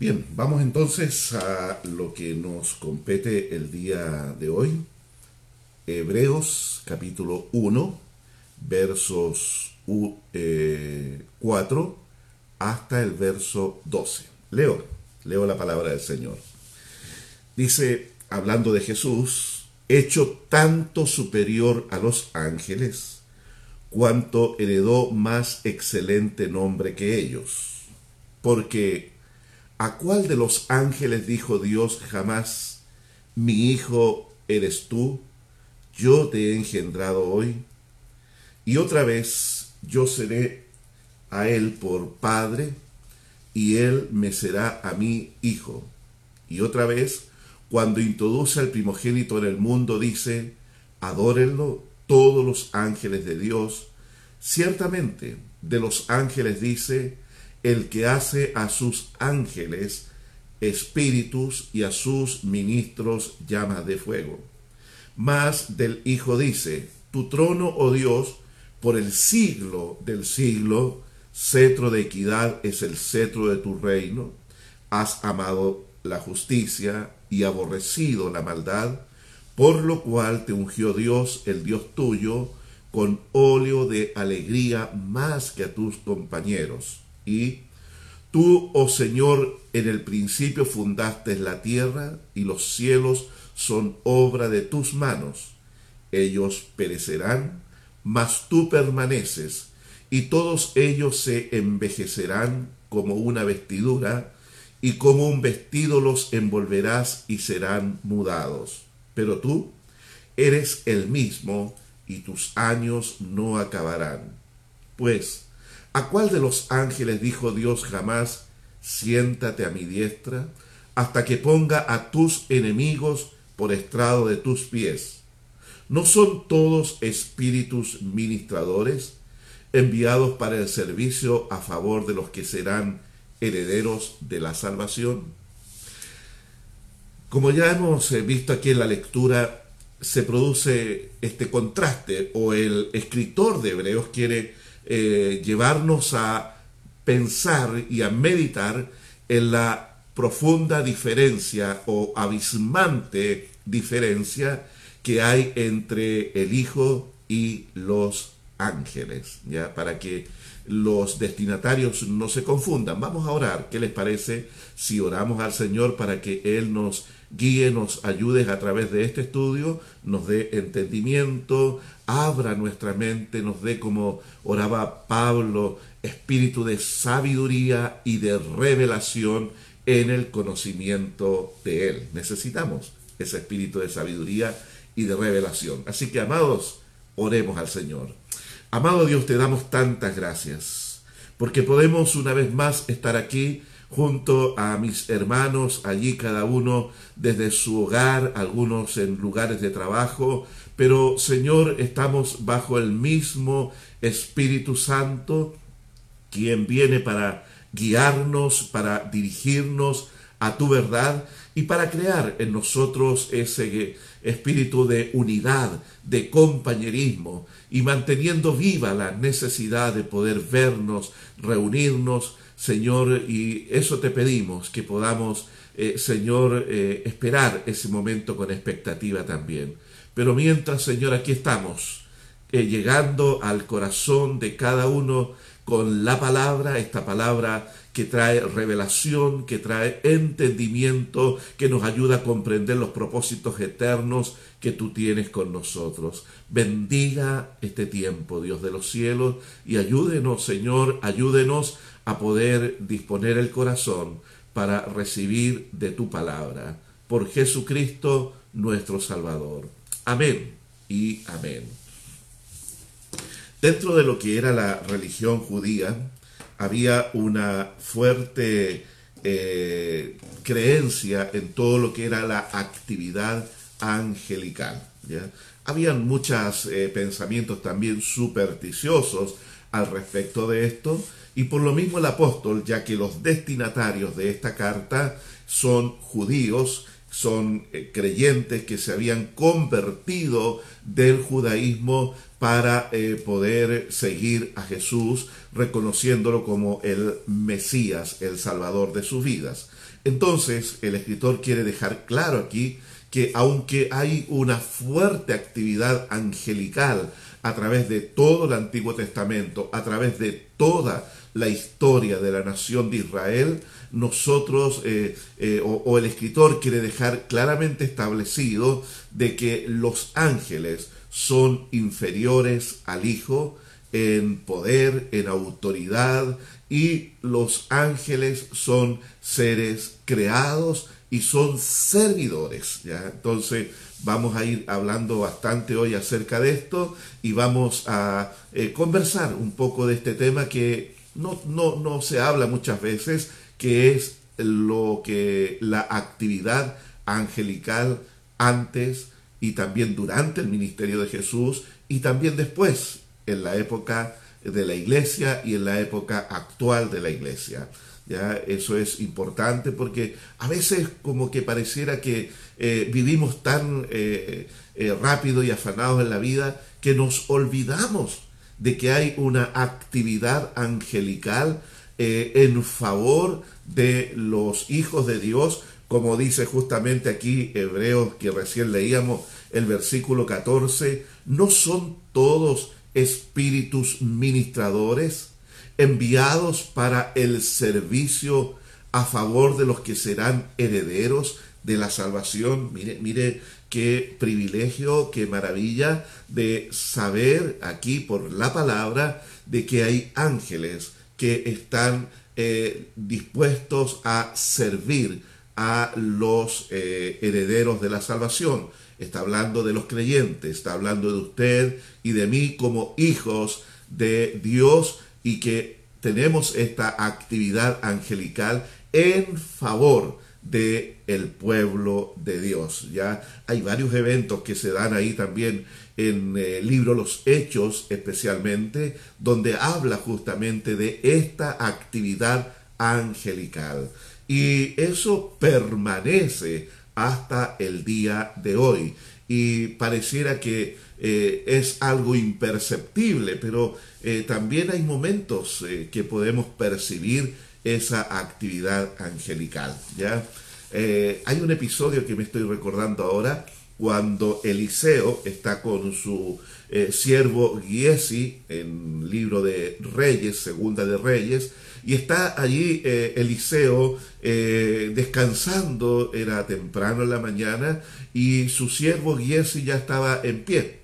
Bien, vamos entonces a lo que nos compete el día de hoy. Hebreos capítulo 1, versos 4 eh, hasta el verso 12. Leo, leo la palabra del Señor. Dice, hablando de Jesús, hecho tanto superior a los ángeles, cuanto heredó más excelente nombre que ellos. Porque, ¿a cuál de los ángeles dijo Dios jamás, mi hijo eres tú, yo te he engendrado hoy? Y otra vez yo seré a él por padre, y él me será a mí hijo. Y otra vez, cuando introduce al primogénito en el mundo, dice, adórenlo todos los ángeles de Dios. Ciertamente, de los ángeles dice, el que hace a sus ángeles espíritus y a sus ministros llamas de fuego. Mas del Hijo dice, tu trono, oh Dios, por el siglo del siglo, cetro de equidad es el cetro de tu reino. Has amado la justicia y aborrecido la maldad por lo cual te ungió Dios, el Dios tuyo, con óleo de alegría más que a tus compañeros. Y tú, oh Señor, en el principio fundaste la tierra y los cielos son obra de tus manos. Ellos perecerán, mas tú permaneces, y todos ellos se envejecerán como una vestidura, y como un vestido los envolverás y serán mudados pero tú eres el mismo y tus años no acabarán. Pues, ¿a cuál de los ángeles dijo Dios jamás, siéntate a mi diestra, hasta que ponga a tus enemigos por estrado de tus pies? ¿No son todos espíritus ministradores, enviados para el servicio a favor de los que serán herederos de la salvación? Como ya hemos eh, visto aquí en la lectura, se produce este contraste o el escritor de Hebreos quiere eh, llevarnos a pensar y a meditar en la profunda diferencia o abismante diferencia que hay entre el Hijo y los ángeles, ¿ya? Para que los destinatarios no se confundan. Vamos a orar. ¿Qué les parece si oramos al Señor para que Él nos guíe, nos ayudes a través de este estudio, nos dé entendimiento, abra nuestra mente, nos dé como oraba Pablo, espíritu de sabiduría y de revelación en el conocimiento de Él. Necesitamos ese espíritu de sabiduría y de revelación. Así que, amados, oremos al Señor. Amado Dios, te damos tantas gracias, porque podemos una vez más estar aquí junto a mis hermanos allí cada uno desde su hogar, algunos en lugares de trabajo, pero Señor, estamos bajo el mismo Espíritu Santo, quien viene para guiarnos, para dirigirnos a tu verdad y para crear en nosotros ese espíritu de unidad, de compañerismo y manteniendo viva la necesidad de poder vernos, reunirnos, Señor, y eso te pedimos, que podamos, eh, Señor, eh, esperar ese momento con expectativa también. Pero mientras, Señor, aquí estamos, eh, llegando al corazón de cada uno con la palabra, esta palabra que trae revelación, que trae entendimiento, que nos ayuda a comprender los propósitos eternos que tú tienes con nosotros. Bendiga este tiempo, Dios de los cielos, y ayúdenos, Señor, ayúdenos a poder disponer el corazón para recibir de tu palabra. Por Jesucristo nuestro Salvador. Amén y amén. Dentro de lo que era la religión judía, había una fuerte eh, creencia en todo lo que era la actividad angelical. Habían muchos eh, pensamientos también supersticiosos al respecto de esto, y por lo mismo el apóstol, ya que los destinatarios de esta carta son judíos, son eh, creyentes que se habían convertido del judaísmo para eh, poder seguir a Jesús, reconociéndolo como el Mesías, el Salvador de sus vidas. Entonces, el escritor quiere dejar claro aquí que aunque hay una fuerte actividad angelical a través de todo el Antiguo Testamento, a través de toda la historia de la nación de Israel, nosotros eh, eh, o, el escritor quiere dejar claramente establecido de que los ángeles son inferiores al Hijo en poder, en autoridad, y los ángeles son seres creados y son servidores. ¿ya? Entonces vamos a ir hablando bastante hoy acerca de esto y vamos a eh, conversar un poco de este tema que no, no, no se habla muchas veces, que es lo que la actividad angelical antes y también durante el ministerio de Jesús y también después en la época de la iglesia y en la época actual de la iglesia. ¿Ya? Eso es importante porque a veces como que pareciera que eh, vivimos tan eh, eh, rápido y afanados en la vida que nos olvidamos de que hay una actividad angelical en favor de los hijos de Dios, como dice justamente aquí Hebreos que recién leíamos el versículo 14, no son todos espíritus ministradores enviados para el servicio a favor de los que serán herederos de la salvación. Mire, mire qué privilegio, qué maravilla de saber aquí por la palabra de que hay ángeles que están eh, dispuestos a servir a los eh, herederos de la salvación. Está hablando de los creyentes, está hablando de usted y de mí como hijos de Dios y que tenemos esta actividad angelical en favor de el pueblo de Dios. Ya hay varios eventos que se dan ahí también en el eh, libro Los Hechos especialmente, donde habla justamente de esta actividad angelical. Y eso permanece hasta el día de hoy. Y pareciera que eh, es algo imperceptible, pero eh, también hay momentos que podemos percibir esa actividad angelical. ¿ya? hay un episodio que me estoy recordando ahora cuando Eliseo está con su eh, siervo Giesi en libro de Reyes, segunda de Reyes, y está allí eh, Eliseo eh, descansando, era temprano en la mañana, y su siervo Giesi ya estaba en pie.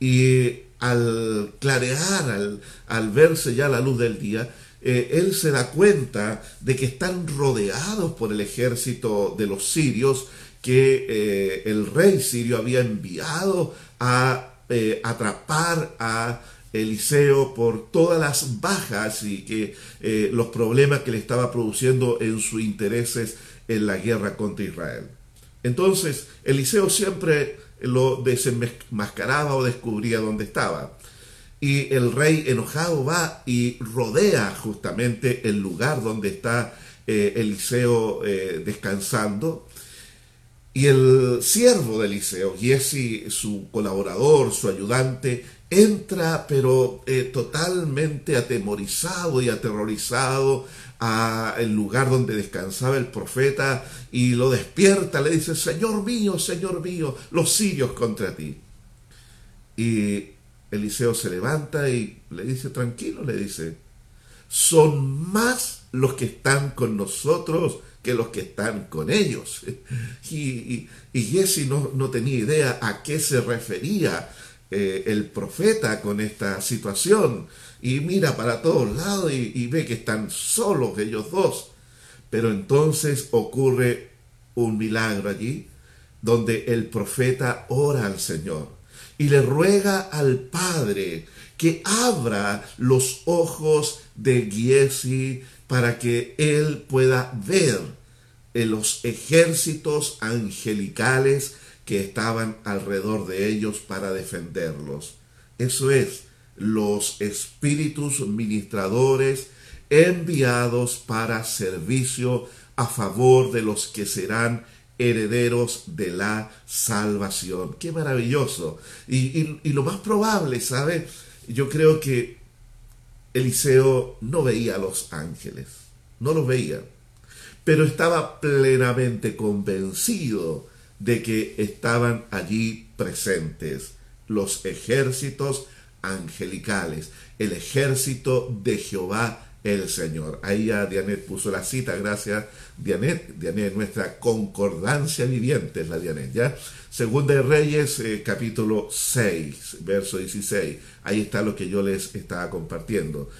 Y al clarear, al, al verse ya la luz del día, él se da cuenta de que están rodeados por el ejército de los sirios que eh, el rey sirio había enviado a eh, atrapar a Eliseo por todas las bajas y que eh, los problemas que le estaba produciendo en sus intereses en la guerra contra Israel. Entonces, Eliseo siempre lo desenmascaraba o descubría dónde estaba. Y el rey enojado va y rodea justamente el lugar donde está Eliseo descansando y el siervo de Eliseo, Giesi, su colaborador, su ayudante, entra pero eh, totalmente atemorizado y aterrorizado al lugar donde descansaba el profeta y lo despierta, le dice, Señor mío, Señor mío, los sirios contra ti. Y Eliseo se levanta y le dice, tranquilo, le dice, son más los que están con nosotros que los que están con ellos. Y, y, Jesse no, no, tenía idea a qué se refería eh, el profeta con esta situación. Y mira para todos lados y, y ve que están solos ellos dos. Pero entonces ocurre un milagro allí, donde el profeta ora al Señor y le ruega al Padre que abra los ojos de Giesi para que él pueda ver en los ejércitos angelicales que estaban alrededor de ellos para defenderlos. Eso es, los espíritus ministradores enviados para servicio a favor de los que serán herederos de la salvación. Qué maravilloso. Y, y lo más probable, ¿sabe? Yo creo que Eliseo no veía a los ángeles, no los veía, pero estaba plenamente convencido de que estaban allí presentes los ejércitos angelicales, el ejército de Jehová el Señor. Ahí ya Dianet puso la cita, gracias Dianet, Dianet, nuestra concordancia viviente es la Dianet, ¿ya? Segunda de Reyes, eh, capítulo 6, verso 16. Ahí está lo que yo les estaba compartiendo.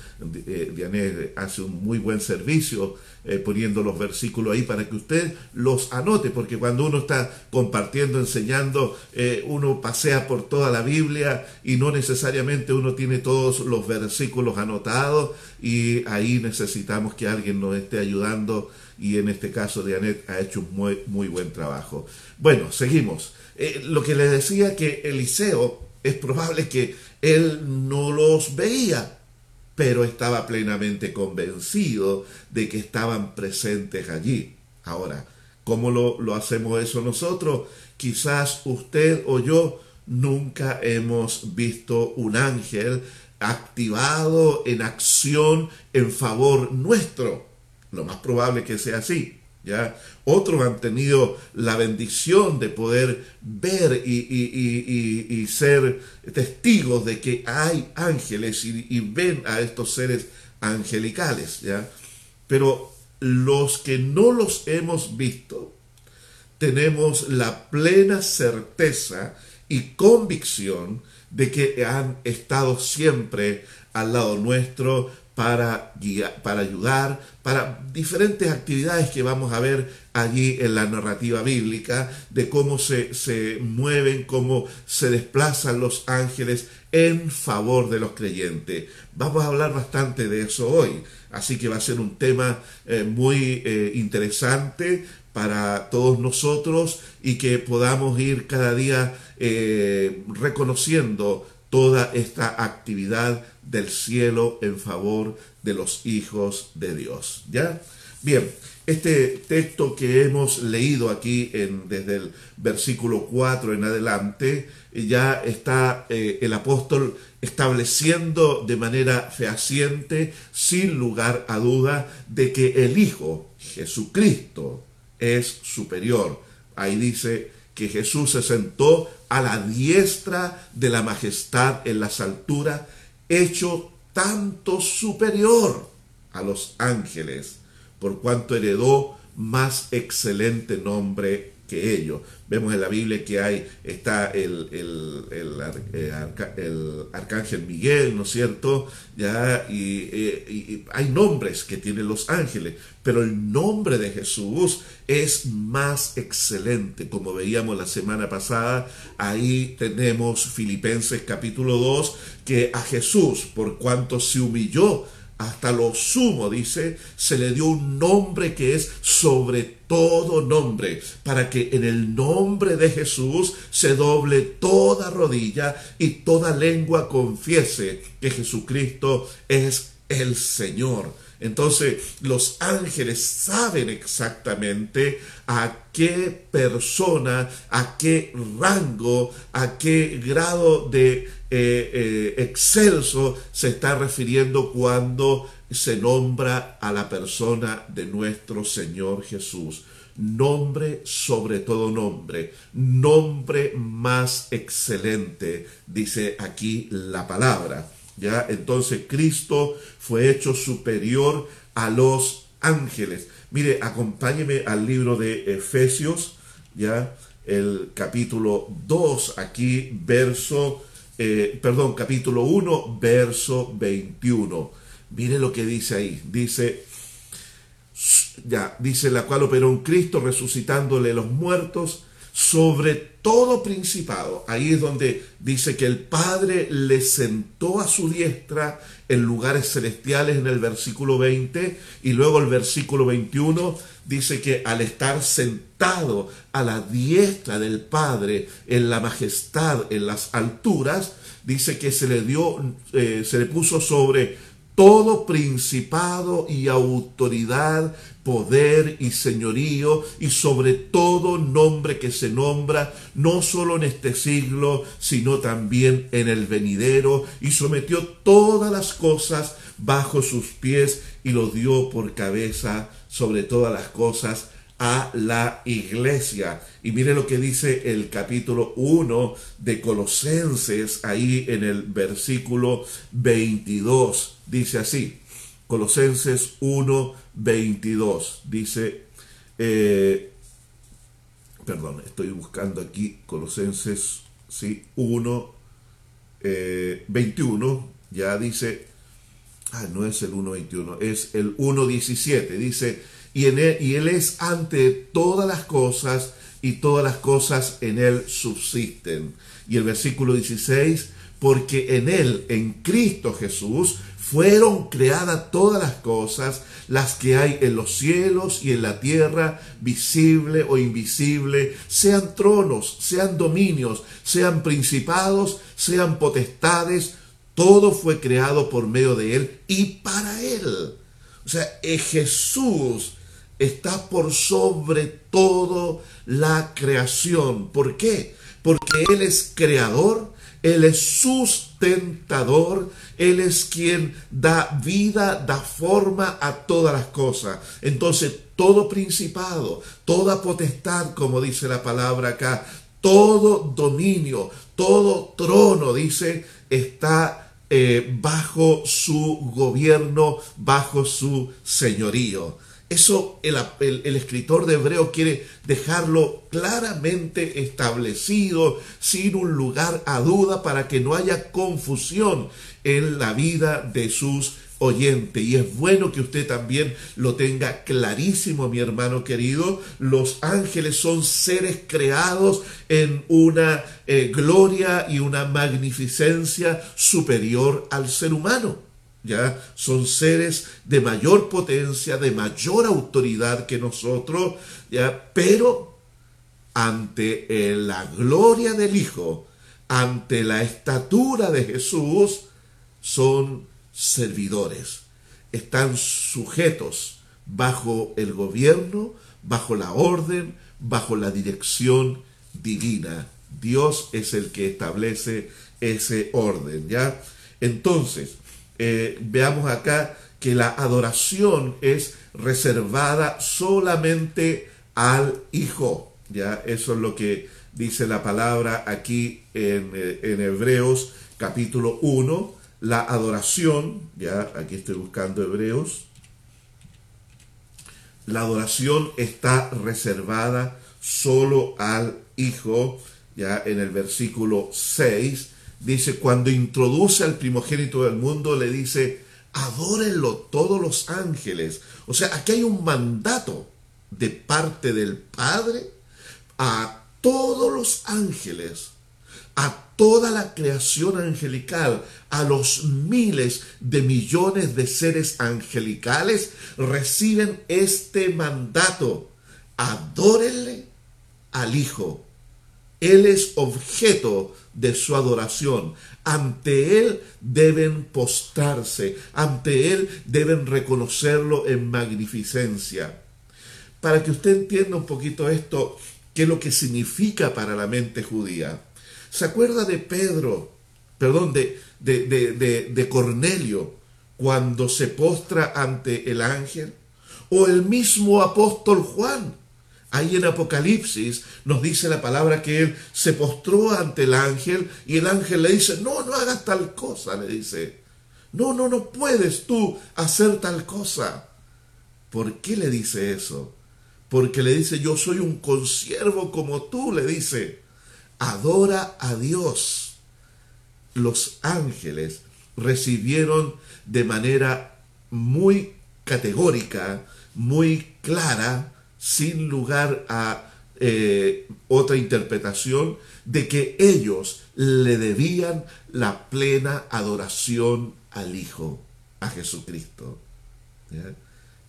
Eh, Dianet hace un muy buen servicio eh, poniendo los versículos ahí para que usted los anote, porque cuando uno está compartiendo, enseñando, uno pasea por toda la Biblia y no necesariamente uno tiene todos los versículos anotados y ahí necesitamos que alguien nos esté ayudando y en este caso Dianet ha hecho un muy, muy buen trabajo. Bueno, seguimos. Eh, lo que le decía que Eliseo es probable que él no los veía, pero estaba plenamente convencido de que estaban presentes allí. Ahora, ¿cómo lo, hacemos eso nosotros? Quizás usted o yo nunca hemos visto un ángel activado en acción en favor nuestro. Lo más probable que sea así. ¿Ya? Otros han tenido la bendición de poder ver y, ser testigos de que hay ángeles y, ven a estos seres angelicales. ¿ya? Pero los que no los hemos visto, tenemos la plena certeza y convicción de que han estado siempre al lado nuestro para, para ayudar, para diferentes actividades que vamos a ver allí en la narrativa bíblica, de cómo se, se mueven, cómo se desplazan los ángeles en favor de los creyentes. Vamos a hablar bastante de eso hoy, así que va a ser un tema eh, muy eh, interesante para todos nosotros y que podamos ir cada día eh, reconociendo toda esta actividad del cielo en favor de los hijos de Dios. ¿Ya? Bien, este texto que hemos leído aquí en, desde el versículo 4 en adelante, ya está eh, el apóstol estableciendo de manera fehaciente, sin lugar a duda, de que el Hijo, Jesucristo, es superior. Ahí dice que Jesús se sentó a la diestra de la majestad en las alturas, hecho tanto superior a los ángeles, por cuanto heredó más excelente nombre que ellos. Vemos en la Biblia que hay, está el, el, el, arcángel Miguel, ¿no es cierto? ¿Ya? Eh, y, hay nombres que tienen los ángeles, pero el nombre de Jesús es más excelente. Como veíamos la semana pasada, ahí tenemos Filipenses capítulo 2, que a Jesús, por cuanto se humilló, hasta lo sumo, dice, se le dio un nombre que es sobre todo nombre, para que en el nombre de Jesús se doble toda rodilla y toda lengua confiese que Jesucristo es el Señor. Entonces los ángeles saben exactamente a qué persona, a qué rango, a qué grado de eh, eh, excelso se está refiriendo cuando se nombra a la persona de nuestro Señor Jesús. Nombre sobre todo nombre, nombre más excelente, dice aquí la palabra. ¿Ya? Entonces Cristo fue hecho superior a los ángeles. Mire, acompáñeme al libro de Efesios, ya el capítulo 2, aquí verso, eh, perdón, capítulo 1, verso 21. Mire lo que dice ahí. Dice, ya, dice la cual operó un Cristo resucitándole los muertos sobre todo principado. Ahí es donde dice que el Padre le sentó a su diestra en lugares celestiales en el versículo 20 y luego el versículo 21 dice que al estar sentado a la diestra del Padre en la majestad, en las alturas, dice que se le dio, eh, se le puso sobre todo principado y autoridad, poder y señorío, y sobre todo nombre que se nombra, no solo en este siglo, sino también en el venidero, y sometió todas las cosas bajo sus pies y lo dio por cabeza sobre todas las cosas a la iglesia. Y mire lo que dice el capítulo 1 de Colosenses, ahí en el versículo 22. Dice así, Colosenses 1, 22. Dice, eh, perdón, estoy buscando aquí Colosenses sí, 1, 21. Eh, ya dice, ah, no es el 1.21, es el 1.17. Dice, y, en él, y Él es ante todas las cosas y todas las cosas en Él subsisten. Y el versículo 16, porque en Él, en Cristo Jesús, fueron creadas todas las cosas, las que hay en los cielos y en la tierra, visible o invisible, sean tronos, sean dominios, sean principados, sean potestades, todo fue creado por medio de Él y para Él. O sea, Jesús está por sobre todo la creación. ¿Por qué? Porque Él es creador, Él es sustentador, Él es quien da vida, da forma a todas las cosas. Entonces, todo principado, toda potestad, como dice la palabra acá, todo dominio, todo trono, dice, está eh, bajo su gobierno, bajo su señorío. Eso el, escritor de Hebreo quiere dejarlo claramente establecido, sin un lugar a duda, para que no haya confusión en la vida de sus oyentes. Y es bueno que usted también lo tenga clarísimo, mi hermano querido. Los ángeles son seres creados en una eh, gloria y una magnificencia superior al ser humano ya son seres de mayor potencia, de mayor autoridad que nosotros, ya, pero ante eh, la gloria del Hijo, ante la estatura de Jesús, son servidores, están sujetos bajo el gobierno, bajo la orden, bajo la dirección divina. Dios es el que establece ese orden, ¿ya? Entonces, eh, veamos acá que la adoración es reservada solamente al Hijo. Ya, eso es lo que dice la palabra aquí en, eh, en Hebreos capítulo 1. La adoración, ya aquí estoy buscando Hebreos, la adoración está reservada solo al Hijo, ya en el versículo 6 dice, cuando introduce al primogénito del mundo, le dice, adórenlo todos los ángeles. O sea, aquí hay un mandato de parte del Padre a todos los ángeles, a toda la creación angelical, a los miles de millones de seres angelicales, reciben este mandato. Adórenle al Hijo. Él es objeto de su adoración. Ante Él deben postrarse, ante Él deben reconocerlo en magnificencia. Para que usted entienda un poquito esto, qué es lo que significa para la mente judía. ¿Se acuerda de Pedro, perdón, de, de, de, de Cornelio, cuando se postra ante el ángel? O el mismo apóstol Juan, Ahí en Apocalipsis nos dice la palabra que él se postró ante el ángel y el ángel le dice, no, no hagas tal cosa, le dice. No, no, no puedes tú hacer tal cosa. ¿Por qué le dice eso? Porque le dice, yo soy un consiervo como tú, le dice. Adora a Dios. Los ángeles recibieron de manera muy categórica, muy clara, sin lugar a eh, otra interpretación, de que ellos le debían la plena adoración al Hijo, a Jesucristo.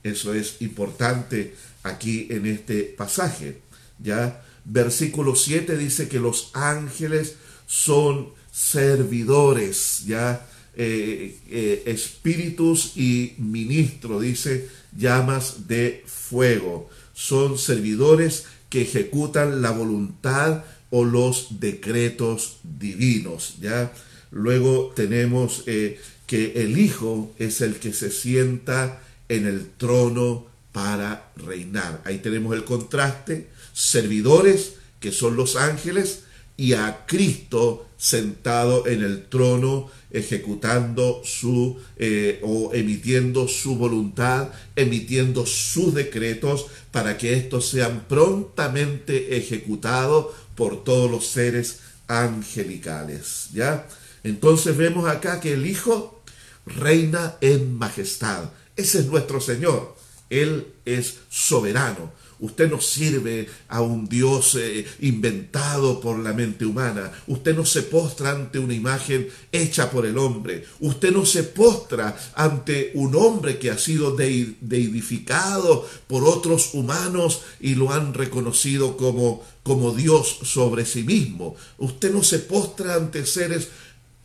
Eso es importante aquí en este pasaje. ¿ya? Versículo 7 dice que los ángeles son servidores, ¿ya? eh, eh, espíritus y ministros, dice, llamas de fuego. Son servidores que ejecutan la voluntad o los decretos divinos. ¿ya? Luego tenemos eh, que el Hijo es el que se sienta en el trono para reinar. Ahí tenemos el contraste, servidores, que son los ángeles, y a Cristo sentado en el trono ejecutando su eh, o emitiendo su voluntad, emitiendo sus decretos para que estos sean prontamente ejecutados por todos los seres angelicales. ¿Ya? Entonces vemos acá que el Hijo reina en majestad. Ese es nuestro Señor. Él es soberano. Usted no sirve a un Dios eh, inventado por la mente humana. Usted no se postra ante una imagen hecha por el hombre. Usted no se postra ante un hombre que ha sido deidificado por otros humanos y lo han reconocido como, como Dios sobre sí mismo. Usted no se postra ante seres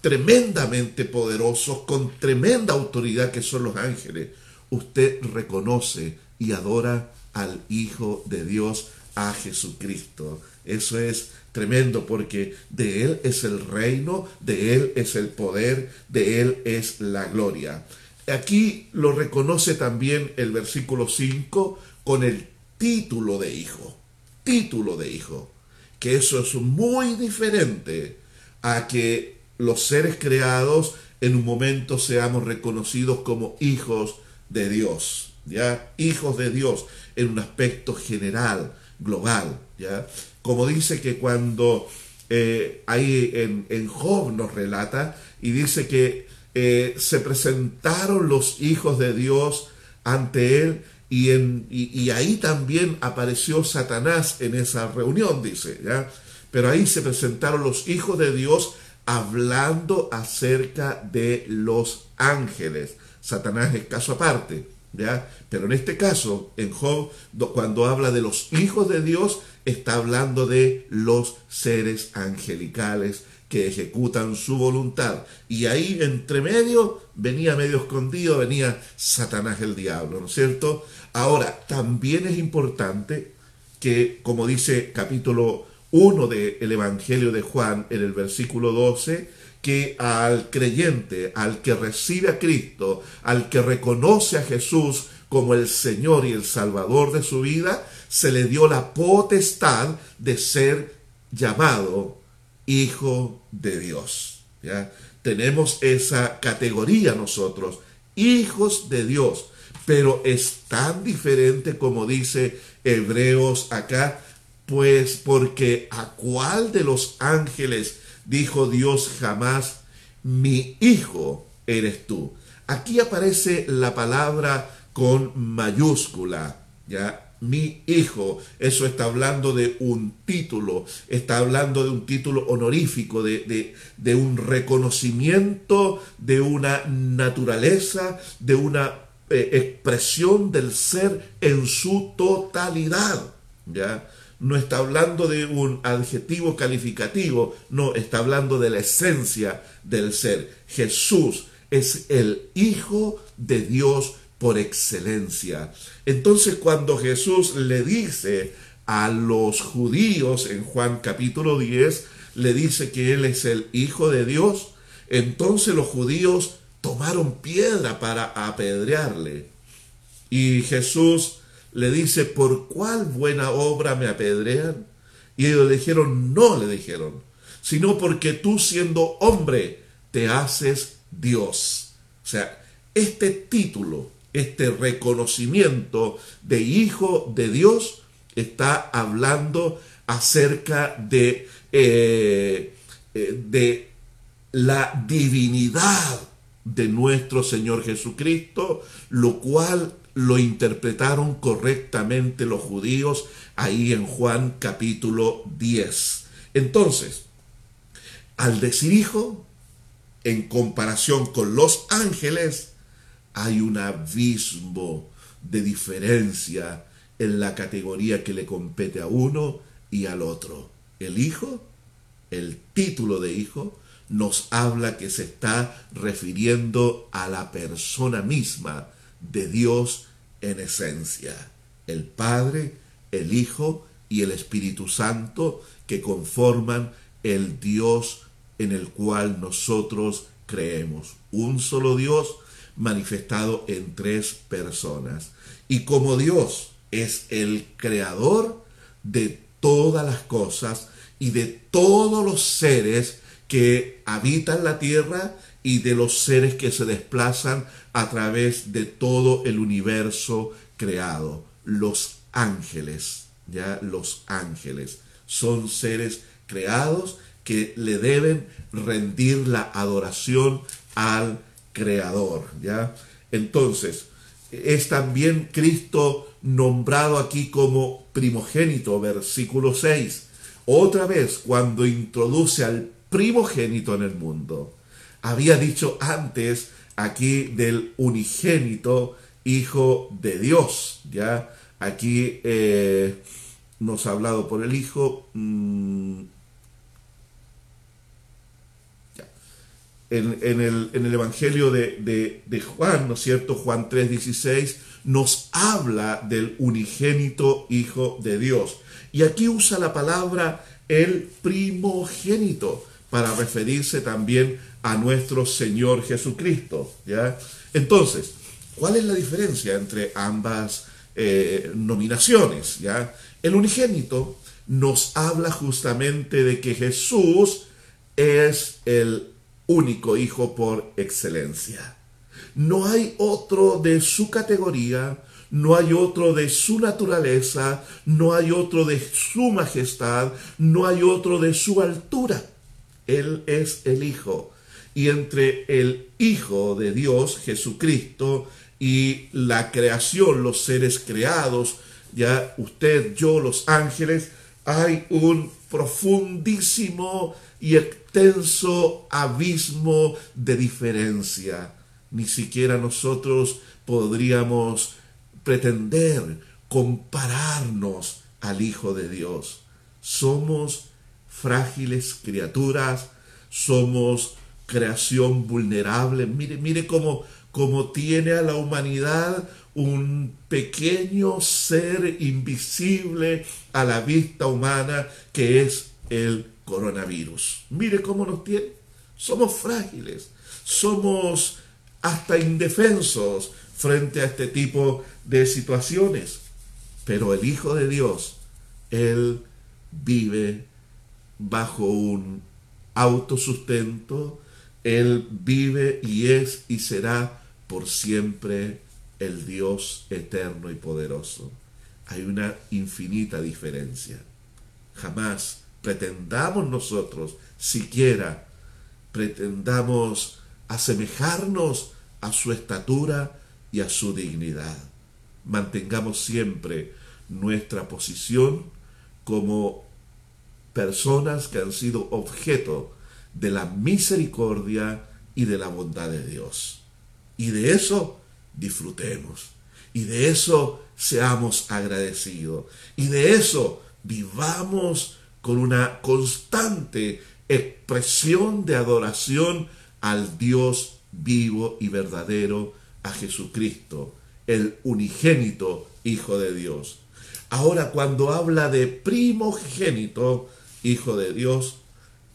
tremendamente poderosos, con tremenda autoridad que son los ángeles. Usted reconoce y adora al Hijo de Dios, a Jesucristo. Eso es tremendo porque de Él es el reino, de Él es el poder, de Él es la gloria. Aquí lo reconoce también el versículo 5 con el título de hijo, título de hijo, que eso es muy diferente a que los seres creados en un momento seamos reconocidos como hijos de Dios, ya hijos de Dios en un aspecto general, global. ¿ya? Como dice que cuando eh, ahí en, Job nos relata y dice que eh, se presentaron los hijos de Dios ante él y, en, y, ahí también apareció Satanás en esa reunión, dice, ¿ya? Pero ahí se presentaron los hijos de Dios hablando acerca de los ángeles. Satanás es caso aparte. Pero en este caso, en Job, cuando habla de los hijos de Dios, está hablando de los seres angelicales que ejecutan su voluntad. Y ahí entre medio venía medio escondido, venía Satanás el diablo, ¿no es cierto? Ahora, también es importante que, como dice capítulo 1 del Evangelio de Juan en el versículo 12, que al creyente, al que recibe a Cristo, al que reconoce a Jesús como el Señor y el Salvador de su vida, se le dio la potestad de ser llamado hijo de Dios. ¿ya? Tenemos esa categoría nosotros, hijos de Dios, pero es tan diferente como dice Hebreos acá, pues porque a cuál de los ángeles dijo Dios jamás, mi hijo eres tú. Aquí aparece la palabra con mayúscula, ¿ya? Mi hijo, eso está hablando de un título, está hablando de un título honorífico, de, de un reconocimiento, de una naturaleza, de una eh, expresión del ser en su totalidad, ¿ya? No está hablando de un adjetivo calificativo, no, está hablando de la esencia del ser. Jesús es el Hijo de Dios por excelencia. Entonces cuando Jesús le dice a los judíos en Juan capítulo 10, le dice que Él es el Hijo de Dios, entonces los judíos tomaron piedra para apedrearle. Y Jesús le dice, ¿por cuál buena obra me apedrean? Y ellos le dijeron, no le dijeron, sino porque tú siendo hombre te haces Dios. O sea, este título, este reconocimiento de hijo de Dios está hablando acerca de, eh, eh, de la divinidad de nuestro Señor Jesucristo, lo cual lo interpretaron correctamente los judíos ahí en Juan capítulo 10. Entonces, al decir hijo, en comparación con los ángeles, hay un abismo de diferencia en la categoría que le compete a uno y al otro. El hijo, el título de hijo, nos habla que se está refiriendo a la persona misma de Dios en esencia, el Padre, el Hijo y el Espíritu Santo que conforman el Dios en el cual nosotros creemos. Un solo Dios manifestado en tres personas. Y como Dios es el creador de todas las cosas y de todos los seres que habitan la tierra y de los seres que se desplazan a través de todo el universo creado. Los ángeles, ya los ángeles son seres creados que le deben rendir la adoración al creador, ¿ya? Entonces, es también Cristo nombrado aquí como primogénito, versículo 6. Otra vez, cuando introduce al primogénito en el mundo. Había dicho antes aquí del unigénito Hijo de Dios, ¿ya? Aquí eh, nos ha hablado por el Hijo. Mm, en, el, Evangelio de, de, Juan, ¿no es cierto? Juan 3:16 nos habla del unigénito Hijo de Dios. Y aquí usa la palabra el primogénito para referirse también a nuestro Señor Jesucristo. ¿ya? Entonces, ¿cuál es la diferencia entre ambas eh, nominaciones? ¿ya? El unigénito nos habla justamente de que Jesús es el único Hijo por excelencia. No hay otro de su categoría, no hay otro de su naturaleza, no hay otro de su majestad, no hay otro de su altura. Él es el Hijo. Y entre el Hijo de Dios, Jesucristo, y la creación, los seres creados, ya usted, yo, los ángeles, hay un profundísimo y extenso abismo de diferencia. Ni siquiera nosotros podríamos pretender compararnos al Hijo de Dios. Somos frágiles criaturas, somos creación vulnerable. Mire, mire cómo, cómo tiene a la humanidad un pequeño ser invisible a la vista humana que es el coronavirus. Mire cómo nos tiene. Somos frágiles, somos hasta indefensos frente a este tipo de situaciones. Pero el Hijo de Dios, Él vive bajo un autosustento, Él vive y es y será por siempre el Dios eterno y poderoso. Hay una infinita diferencia. Jamás pretendamos nosotros, siquiera pretendamos asemejarnos a su estatura y a su dignidad. Mantengamos siempre nuestra posición como personas que han sido objeto de la misericordia y de la bondad de Dios. Y de eso disfrutemos. Y de eso seamos agradecidos. Y de eso vivamos con una constante expresión de adoración al Dios vivo y verdadero, a Jesucristo, el unigénito Hijo de Dios. Ahora, cuando habla de primogénito, Hijo de Dios,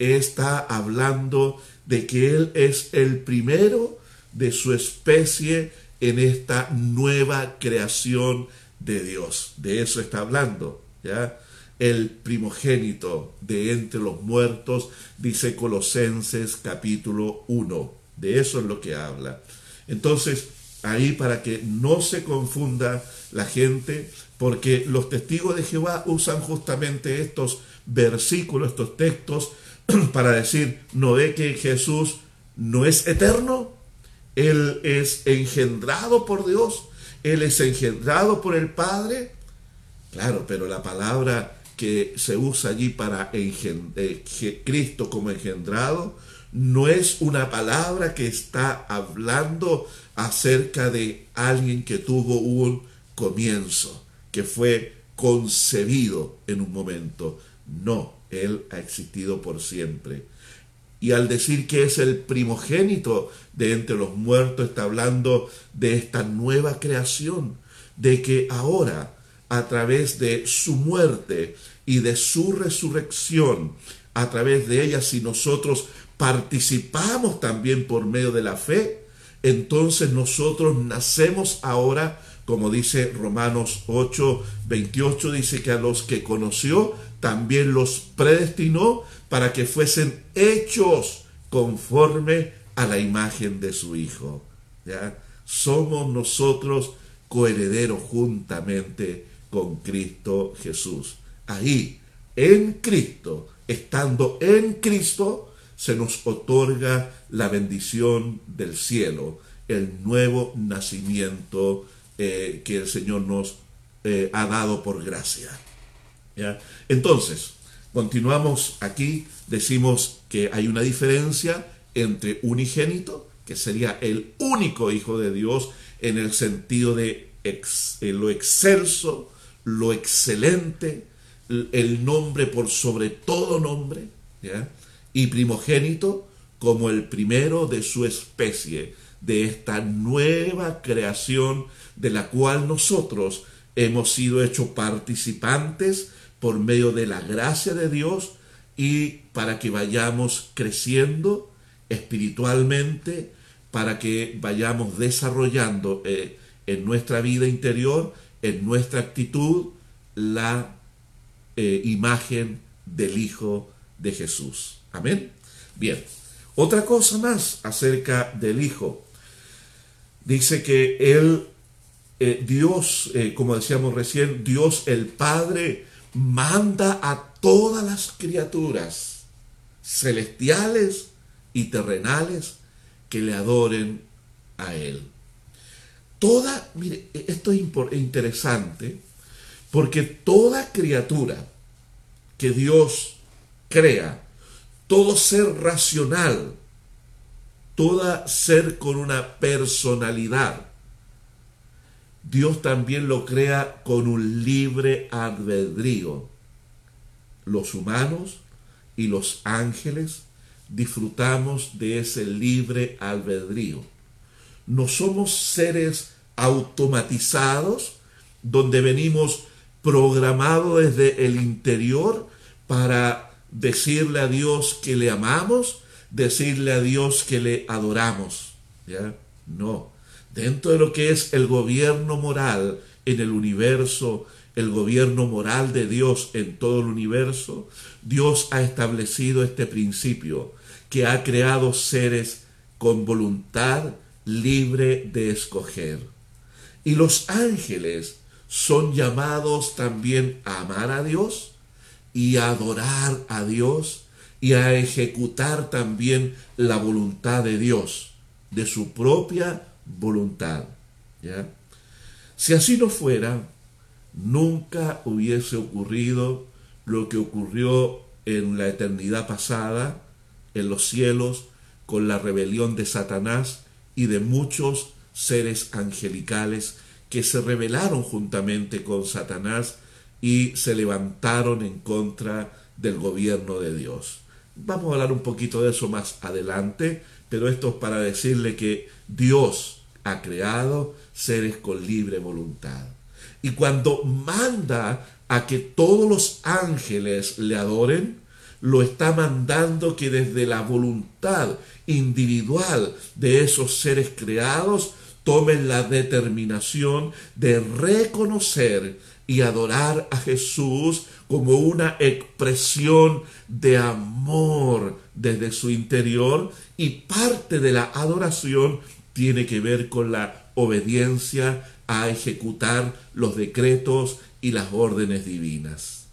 está hablando de que Él es el primero de su especie en esta nueva creación de Dios. De eso está hablando, ¿ya? El primogénito de entre los muertos, dice Colosenses capítulo 1. De eso es lo que habla. Entonces, ahí para que no se confunda la gente, porque los testigos de Jehová usan justamente estos versículos, estos textos, para decir, ¿no ve que Jesús no es eterno? Él es engendrado por Dios, Él es engendrado por el Padre. Claro, pero la palabra que se usa allí para eh, Cristo como engendrado no es una palabra que está hablando acerca de alguien que tuvo un comienzo, que fue concebido en un momento. No, Él ha existido por siempre. Y al decir que es el primogénito de entre los muertos, está hablando de esta nueva creación, de que ahora, a través de su muerte y de su resurrección, a través de ella, si nosotros participamos también por medio de la fe, entonces nosotros nacemos ahora, como dice Romanos 8, 28, dice que a los que conoció también los predestinó para que fuesen hechos conforme a la imagen de su Hijo. ¿ya? Somos nosotros coherederos juntamente con Cristo Jesús. Ahí, en Cristo, estando en Cristo, se nos otorga la bendición del cielo, el nuevo nacimiento eh, que el Señor nos eh, ha dado por gracia. Entonces, continuamos aquí, decimos que hay una diferencia entre unigénito, que sería el único Hijo de Dios en el sentido de eh, lo excelso, lo excelente, el nombre por sobre todo nombre, y primogénito como el primero de su especie, de esta nueva creación de la cual nosotros hemos sido hechos participantes por medio de la gracia de Dios y para que vayamos creciendo espiritualmente, para que vayamos desarrollando eh, en nuestra vida interior, en nuestra actitud, la eh, imagen del Hijo de Jesús. Amén. Bien, otra cosa más acerca del Hijo. Dice que Él, eh, Dios, como decíamos recién, Dios el Padre manda a todas las criaturas celestiales y terrenales que le adoren a Él. Toda, mire, esto es interesante, porque toda criatura que Dios crea, todo ser racional, todo ser con una personalidad, Dios también lo crea con un libre albedrío. Los humanos y los ángeles disfrutamos de ese libre albedrío. No somos seres automatizados donde venimos programados desde el interior para decirle a Dios que le amamos, decirle a Dios que le adoramos. ¿Ya? No. Dentro de lo que es el gobierno moral en el universo, el gobierno moral de Dios en todo el universo, Dios ha establecido este principio, que ha creado seres con voluntad libre de escoger. Y los ángeles son llamados también a amar a Dios y adorar a Dios y a ejecutar también la voluntad de Dios, de su propia voluntad. ¿ya? Si así no fuera, nunca hubiese ocurrido lo que ocurrió en la eternidad pasada, en los cielos, con la rebelión de Satanás y de muchos seres angelicales que se rebelaron juntamente con Satanás y se levantaron en contra del gobierno de Dios. Vamos a hablar un poquito de eso más adelante, pero esto es para decirle que Dios ha creado seres con libre voluntad. Y cuando manda a que todos los ángeles le adoren, lo está mandando que desde la voluntad individual de esos seres creados tomen la determinación de reconocer y adorar a Jesús como una expresión de amor desde su interior y parte de la adoración tiene que ver con la obediencia a ejecutar los decretos y las órdenes divinas.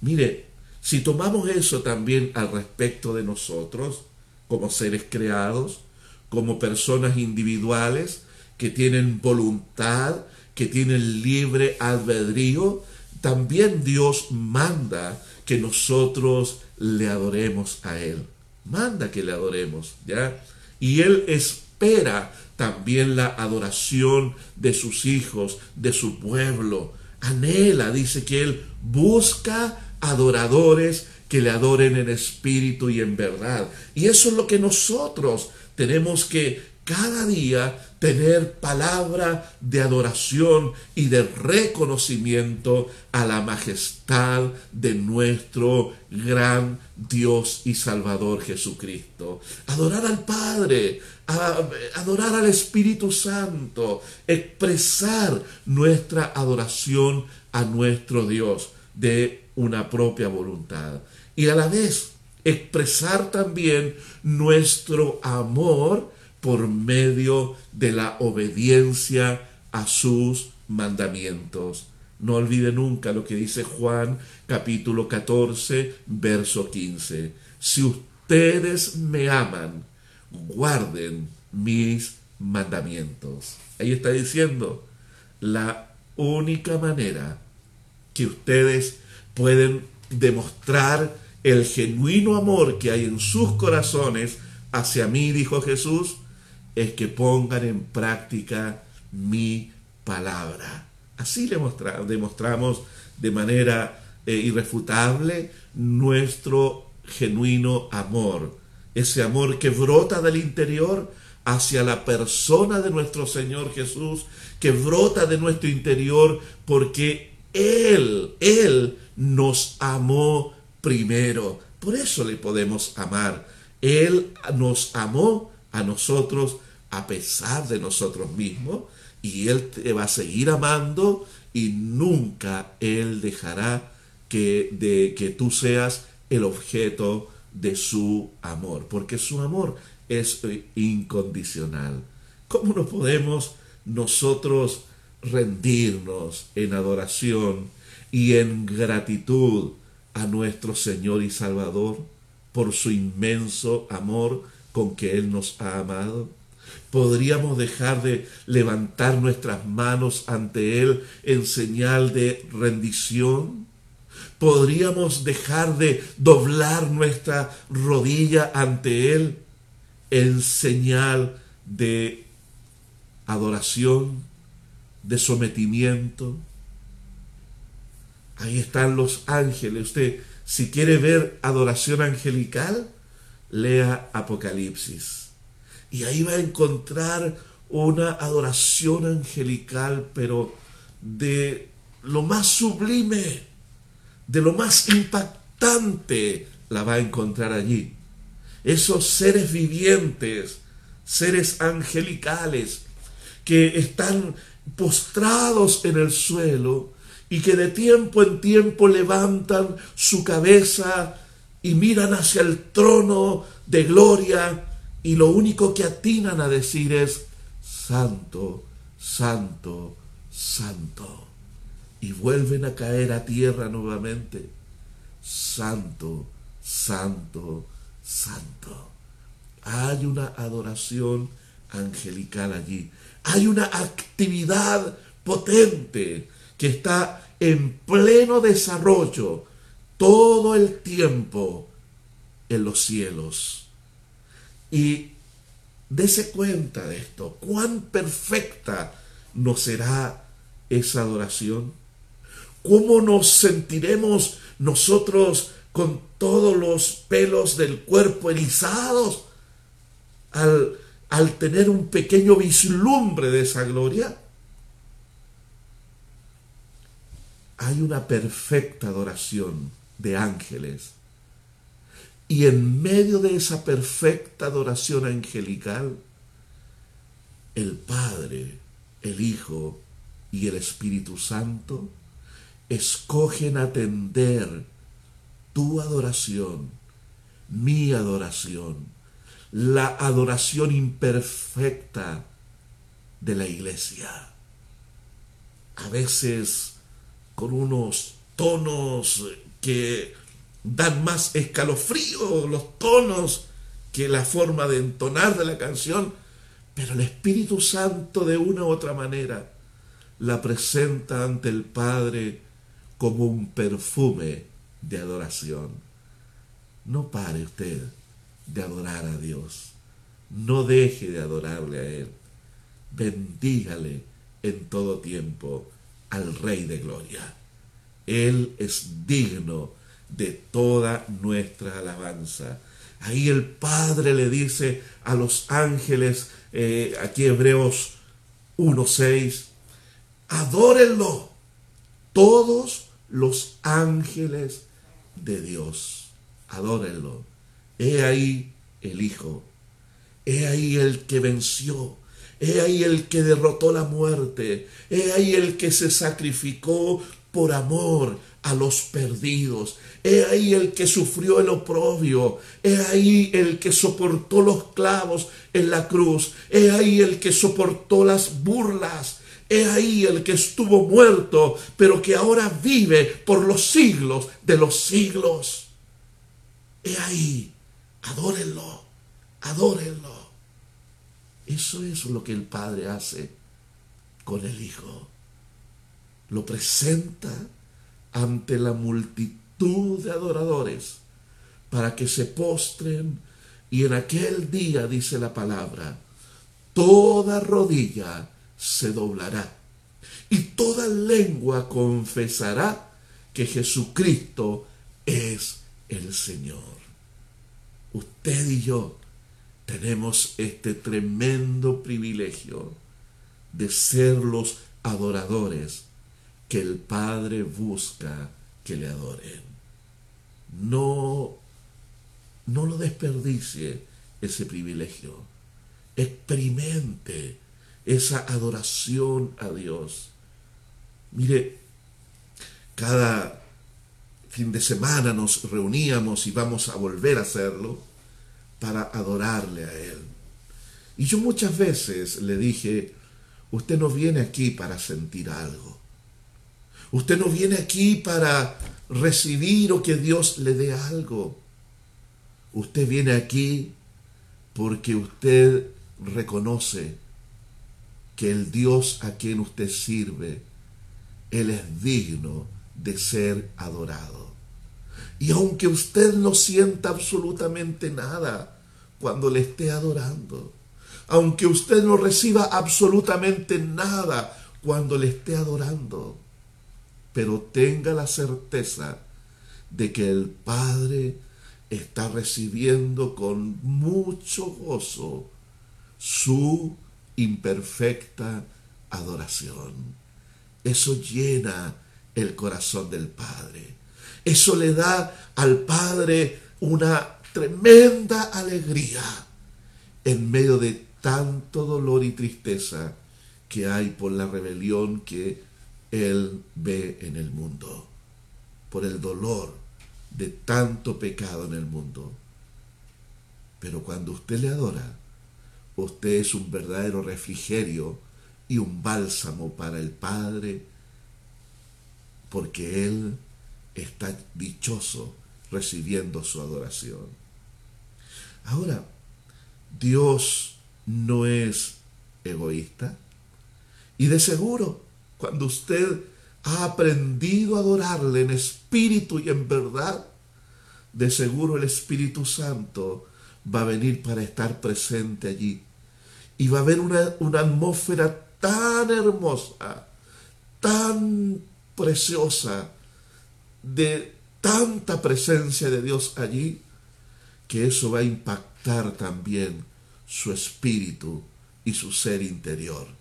Mire, si tomamos eso también al respecto de nosotros, como seres creados, como personas individuales que tienen voluntad, que tienen libre albedrío, también Dios manda que nosotros le adoremos a Él. Manda que le adoremos, ¿ya? Y Él espera también la adoración de sus hijos, de su pueblo. Anhela, dice que Él busca adoradores que le adoren en espíritu y en verdad. Y eso es lo que nosotros tenemos que cada día tener palabra de adoración y de reconocimiento a la majestad de nuestro gran Dios y Salvador Jesucristo. Adorar al Padre, adorar al Espíritu Santo, expresar nuestra adoración a nuestro Dios de una propia voluntad. Y a la vez expresar también nuestro amor por medio de la obediencia a sus mandamientos. No olvide nunca lo que dice Juan capítulo 14, verso 15. Si ustedes me aman, guarden mis mandamientos. Ahí está diciendo, la única manera que ustedes pueden demostrar el genuino amor que hay en sus corazones hacia mí, dijo Jesús, es que pongan en práctica mi palabra. Así le demostramos de manera eh, irrefutable nuestro genuino amor, ese amor que brota del interior hacia la persona de nuestro Señor Jesús, que brota de nuestro interior porque Él, Él nos amó primero. Por eso le podemos amar. Él nos amó a nosotros a pesar de nosotros mismos y Él te va a seguir amando y nunca Él dejará que, de, que tú seas el objeto de su amor, porque su amor es incondicional. ¿Cómo no podemos nosotros rendirnos en adoración y en gratitud a nuestro Señor y Salvador por su inmenso amor con que Él nos ha amado? Podríamos dejar de levantar nuestras manos ante Él en señal de rendición. Podríamos dejar de doblar nuestra rodilla ante Él en señal de adoración, de sometimiento. Ahí están los ángeles. Usted, si quiere ver adoración angelical, lea Apocalipsis. Y ahí va a encontrar una adoración angelical, pero de lo más sublime, de lo más impactante, la va a encontrar allí. Esos seres vivientes, seres angelicales, que están postrados en el suelo y que de tiempo en tiempo levantan su cabeza y miran hacia el trono de gloria y lo único que atinan a decir es, Santo, Santo, Santo. Y vuelven a caer a tierra nuevamente. Santo, Santo, Santo. Hay una adoración angelical allí. Hay una actividad potente que está en pleno desarrollo todo el tiempo en los cielos. Y dese cuenta de esto, cuán perfecta nos será esa adoración. ¿Cómo nos sentiremos nosotros con todos los pelos del cuerpo erizados al, al tener un pequeño vislumbre de esa gloria? Hay una perfecta adoración de ángeles y en medio de esa perfecta adoración angelical, el Padre, el Hijo y el Espíritu Santo escogen atender tu adoración, mi adoración, la adoración imperfecta de la iglesia. A veces con unos tonos que dan más escalofrío los tonos que la forma de entonar de la canción, pero el Espíritu Santo de una u otra manera la presenta ante el Padre como un perfume de adoración. No pare usted de adorar a Dios. No deje de adorarle a Él. Bendígale en todo tiempo al Rey de Gloria. Él es digno de toda nuestra alabanza. Ahí el Padre le dice a los ángeles, eh, aquí Hebreos 1.6, adórenlo todos los ángeles de Dios, adórenlo. He ahí el Hijo, he ahí el que venció, he ahí el que derrotó la muerte, he ahí el que se sacrificó por amor a los perdidos. He ahí el que sufrió el oprobio. He ahí el que soportó los clavos en la cruz. He ahí el que soportó las burlas. He ahí el que estuvo muerto, pero que ahora vive por los siglos de los siglos. He ahí, adórenlo, adórenlo. Eso es lo que el Padre hace con el Hijo. Lo presenta ante la multitud de adoradores para que se postren y en aquel día, dice la palabra, toda rodilla se doblará y toda lengua confesará que Jesucristo es el Señor. Usted y yo tenemos este tremendo privilegio de ser los adoradores que el Padre busca que le adoren. No, no lo desperdicie ese privilegio. Experimente esa adoración a Dios. Mire, cada fin de semana nos reuníamos y vamos a volver a hacerlo para adorarle a Él. Y yo muchas veces le dije, usted no viene aquí para sentir algo. Usted no viene aquí para recibir o que Dios le dé algo. Usted viene aquí porque usted reconoce que el Dios a quien usted sirve, Él es digno de ser adorado. Y aunque usted no sienta absolutamente nada cuando le esté adorando, aunque usted no reciba absolutamente nada cuando le esté adorando, pero tenga la certeza de que el Padre está recibiendo con mucho gozo su imperfecta adoración. Eso llena el corazón del Padre. Eso le da al Padre una tremenda alegría en medio de tanto dolor y tristeza que hay por la rebelión que él ve en el mundo, por el dolor de tanto pecado en el mundo. Pero cuando usted le adora, usted es un verdadero refrigerio y un bálsamo para el Padre, porque Él está dichoso recibiendo su adoración. Ahora, Dios no es egoísta y de seguro cuando usted ha aprendido a adorarle en espíritu y en verdad, de seguro el Espíritu Santo va a venir para estar presente allí. Y va a haber una, una atmósfera tan hermosa, tan preciosa, de tanta presencia de Dios allí, que eso va a impactar también su espíritu y su ser interior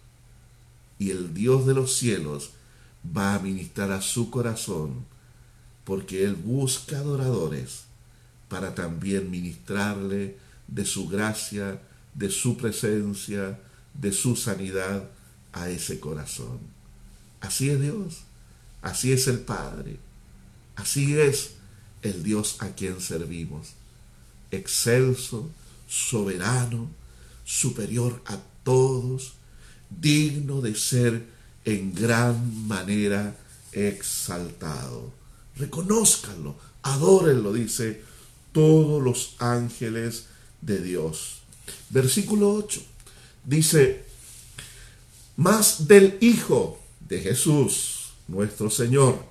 y el Dios de los cielos va a ministrar a su corazón, porque Él busca adoradores para también ministrarle de su gracia, de su presencia, de su sanidad a ese corazón. Así es Dios, así es el Padre, así es el Dios a quien servimos, excelso, soberano, superior a todos, digno de ser en gran manera exaltado. Reconózcanlo, adórenlo, dice todos los ángeles de Dios. Versículo 8 dice, más del Hijo de Jesús, nuestro Señor,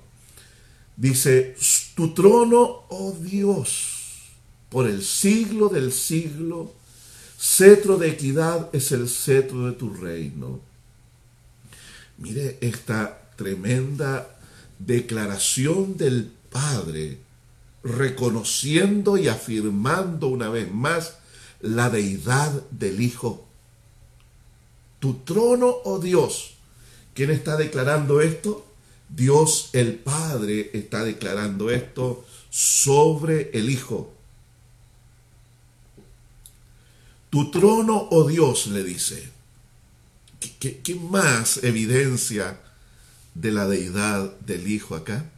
dice, tu trono, oh Dios, por el siglo del siglo, Cetro de equidad es el cetro de tu reino. Mire esta tremenda declaración del Padre reconociendo y afirmando una vez más la deidad del Hijo. Tu trono, oh Dios, ¿quién está declarando esto? Dios el Padre está declarando esto sobre el Hijo. Tu trono, oh Dios, le dice. ¿Qué, más evidencia de la deidad del Hijo acá?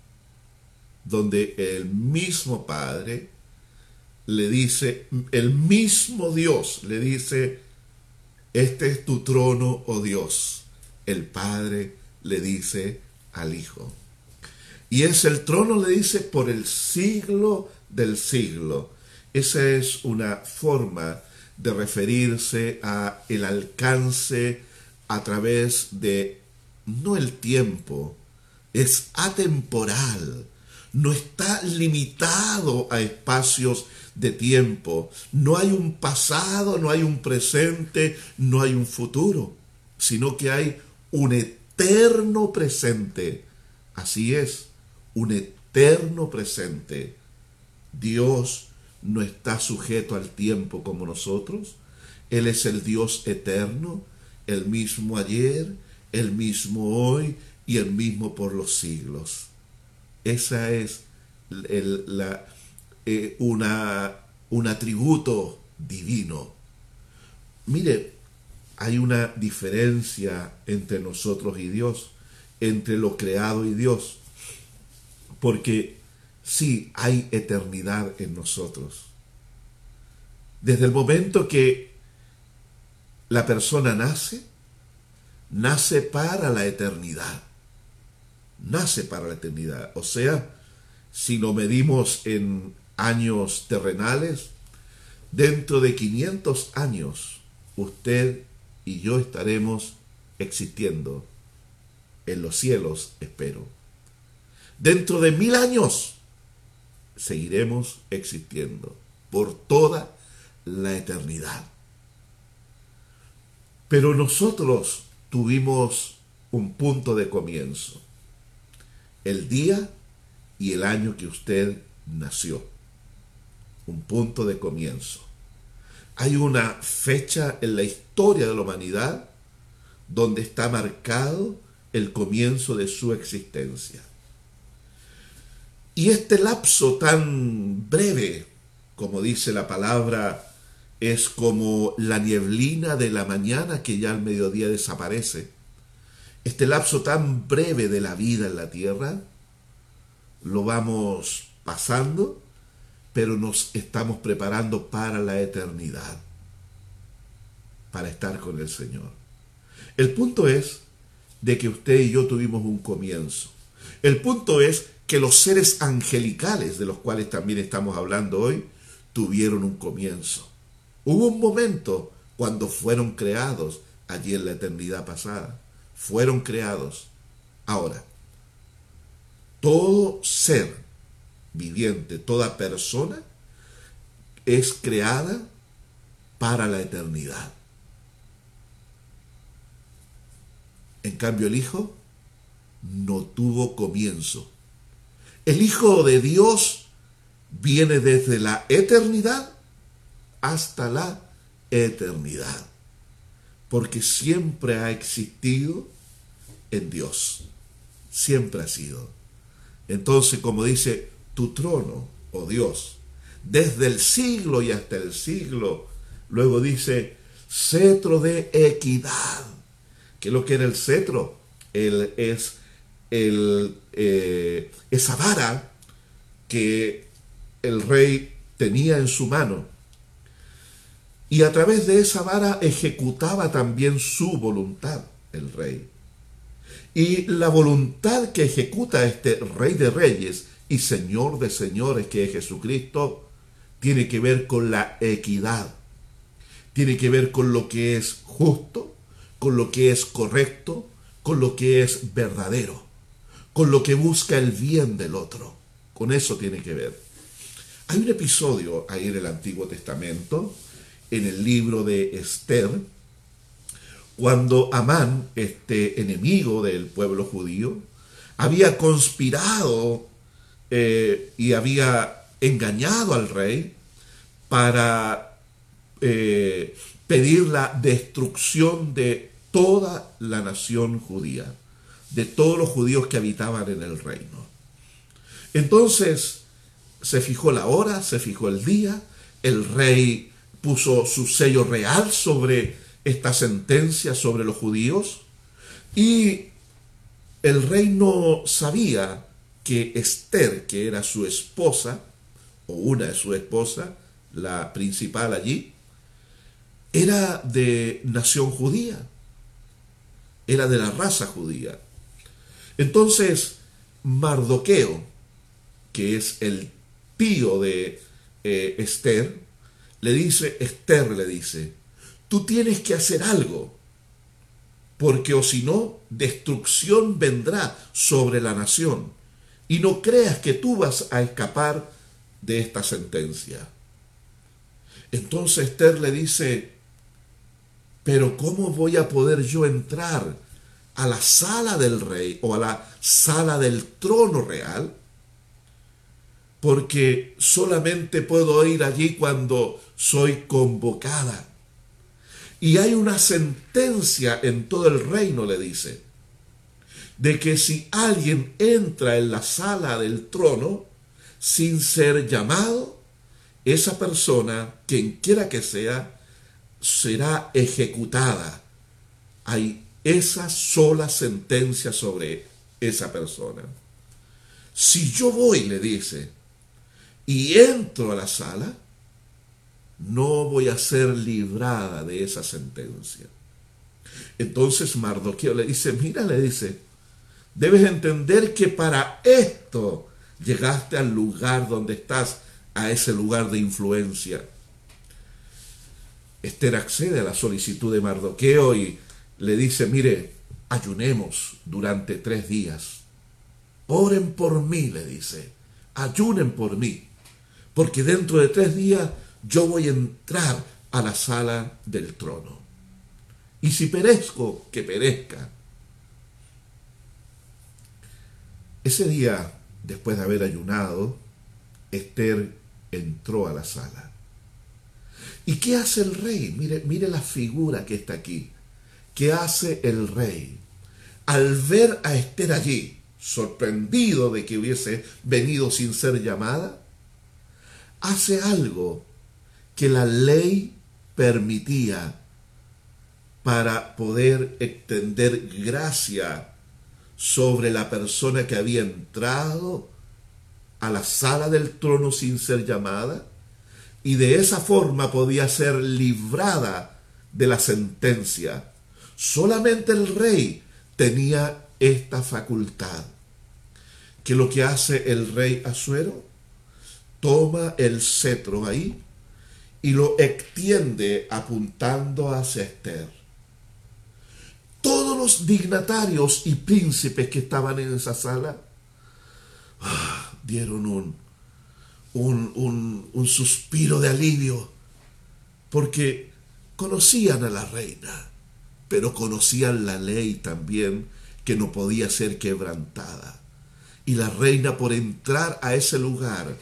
Donde el mismo Padre le dice, el mismo Dios le dice, este es tu trono, oh Dios. El Padre le dice al Hijo. Y es el trono, le dice, por el siglo del siglo. Esa es una forma de referirse a el alcance a través de no el tiempo, es atemporal, no está limitado a espacios de tiempo, no hay un pasado, no hay un presente, no hay un futuro, sino que hay un eterno presente. Así es, un eterno presente. Dios no está sujeto al tiempo como nosotros. Él es el Dios eterno, el mismo ayer, el mismo hoy y el mismo por los siglos. Esa es la, eh, un atributo divino. Mire, hay una diferencia entre nosotros y Dios, entre lo creado y Dios, porque sí hay eternidad en nosotros. Desde el momento que la persona nace, nace para la eternidad. Nace para la eternidad. O sea, si lo medimos en años terrenales, dentro de 500 años usted y yo estaremos existiendo en los cielos, espero. Dentro de mil años seguiremos existiendo por toda la eternidad. Pero nosotros tuvimos un punto de comienzo, el día y el año que usted nació, un punto de comienzo. Hay una fecha en la historia de la humanidad donde está marcado el comienzo de su existencia. Y este lapso tan breve, como dice la palabra, es como la nieblina de la mañana que ya al mediodía desaparece. Este lapso tan breve de la vida en la tierra lo vamos pasando, pero nos estamos preparando para la eternidad, para estar con el Señor. El punto es de que usted y yo tuvimos un comienzo. El punto es que los seres angelicales, de los cuales también estamos hablando hoy, tuvieron un comienzo. Hubo un momento cuando fueron creados allí en la eternidad pasada. Fueron creados. Ahora, todo ser viviente, toda persona, es creada para la eternidad. En cambio, el Hijo no tuvo comienzo. El Hijo de Dios viene desde la eternidad hasta la eternidad, porque siempre ha existido en Dios, siempre ha sido. Entonces, como dice, tu trono, oh Dios, desde el siglo y hasta el siglo, luego dice, cetro de equidad. ¿Qué es lo que era el cetro? El, es el, eh, esa vara que el rey tenía en su mano. Y a través de esa vara ejecutaba también su voluntad, el rey. Y la voluntad que ejecuta este rey de reyes y señor de señores que es Jesucristo, tiene que ver con la equidad, tiene que ver con lo que es justo, con lo que es correcto, con lo que es verdadero, con lo que busca el bien del otro. Con eso tiene que ver. Hay un episodio ahí en el Antiguo Testamento en el libro de Esther, cuando Amán, este enemigo del pueblo judío, había conspirado eh, y había engañado al rey para eh, pedir la destrucción de toda la nación judía, de todos los judíos que habitaban en el reino. Entonces se fijó la hora, se fijó el día, el rey puso su sello real sobre esta sentencia sobre los judíos y el rey no sabía que Esther, que era su esposa, o una de sus esposas, la principal allí, era de nación judía, era de la raza judía. Entonces, Mardoqueo, que es el tío de eh, Esther, le dice, Esther le dice, tú tienes que hacer algo, porque o si no, destrucción vendrá sobre la nación, y no creas que tú vas a escapar de esta sentencia. Entonces Esther le dice, pero ¿cómo voy a poder yo entrar a la sala del rey o a la sala del trono real? Porque solamente puedo ir allí cuando soy convocada. Y hay una sentencia en todo el reino, le dice, de que si alguien entra en la sala del trono sin ser llamado, esa persona, quien quiera que sea, será ejecutada. Hay esa sola sentencia sobre esa persona. Si yo voy, le dice, y entro a la sala, no voy a ser librada de esa sentencia. Entonces Mardoqueo le dice, mira, le dice, debes entender que para esto llegaste al lugar donde estás, a ese lugar de influencia. Esther accede a la solicitud de Mardoqueo y le dice, mire, ayunemos durante tres días. Oren por mí, le dice, ayunen por mí, porque dentro de tres días yo voy a entrar a la sala del trono. Y si perezco, que perezca. Ese día, después de haber ayunado, Esther entró a la sala. ¿Y qué hace el rey? Mire, mire la figura que está aquí. ¿Qué hace el rey? Al ver a Esther allí, sorprendido de que hubiese venido sin ser llamada, hace algo que la ley permitía para poder extender gracia sobre la persona que había entrado a la sala del trono sin ser llamada y de esa forma podía ser librada de la sentencia. Solamente el rey tenía esta facultad. Que lo que hace el rey Asuero, toma el cetro ahí y lo extiende apuntando hacia Esther. Todos los dignatarios y príncipes que estaban en esa sala ah, dieron un, un, un suspiro de alivio, porque conocían a la reina, pero conocían la ley también que no podía ser quebrantada. Y la reina por entrar a ese lugar,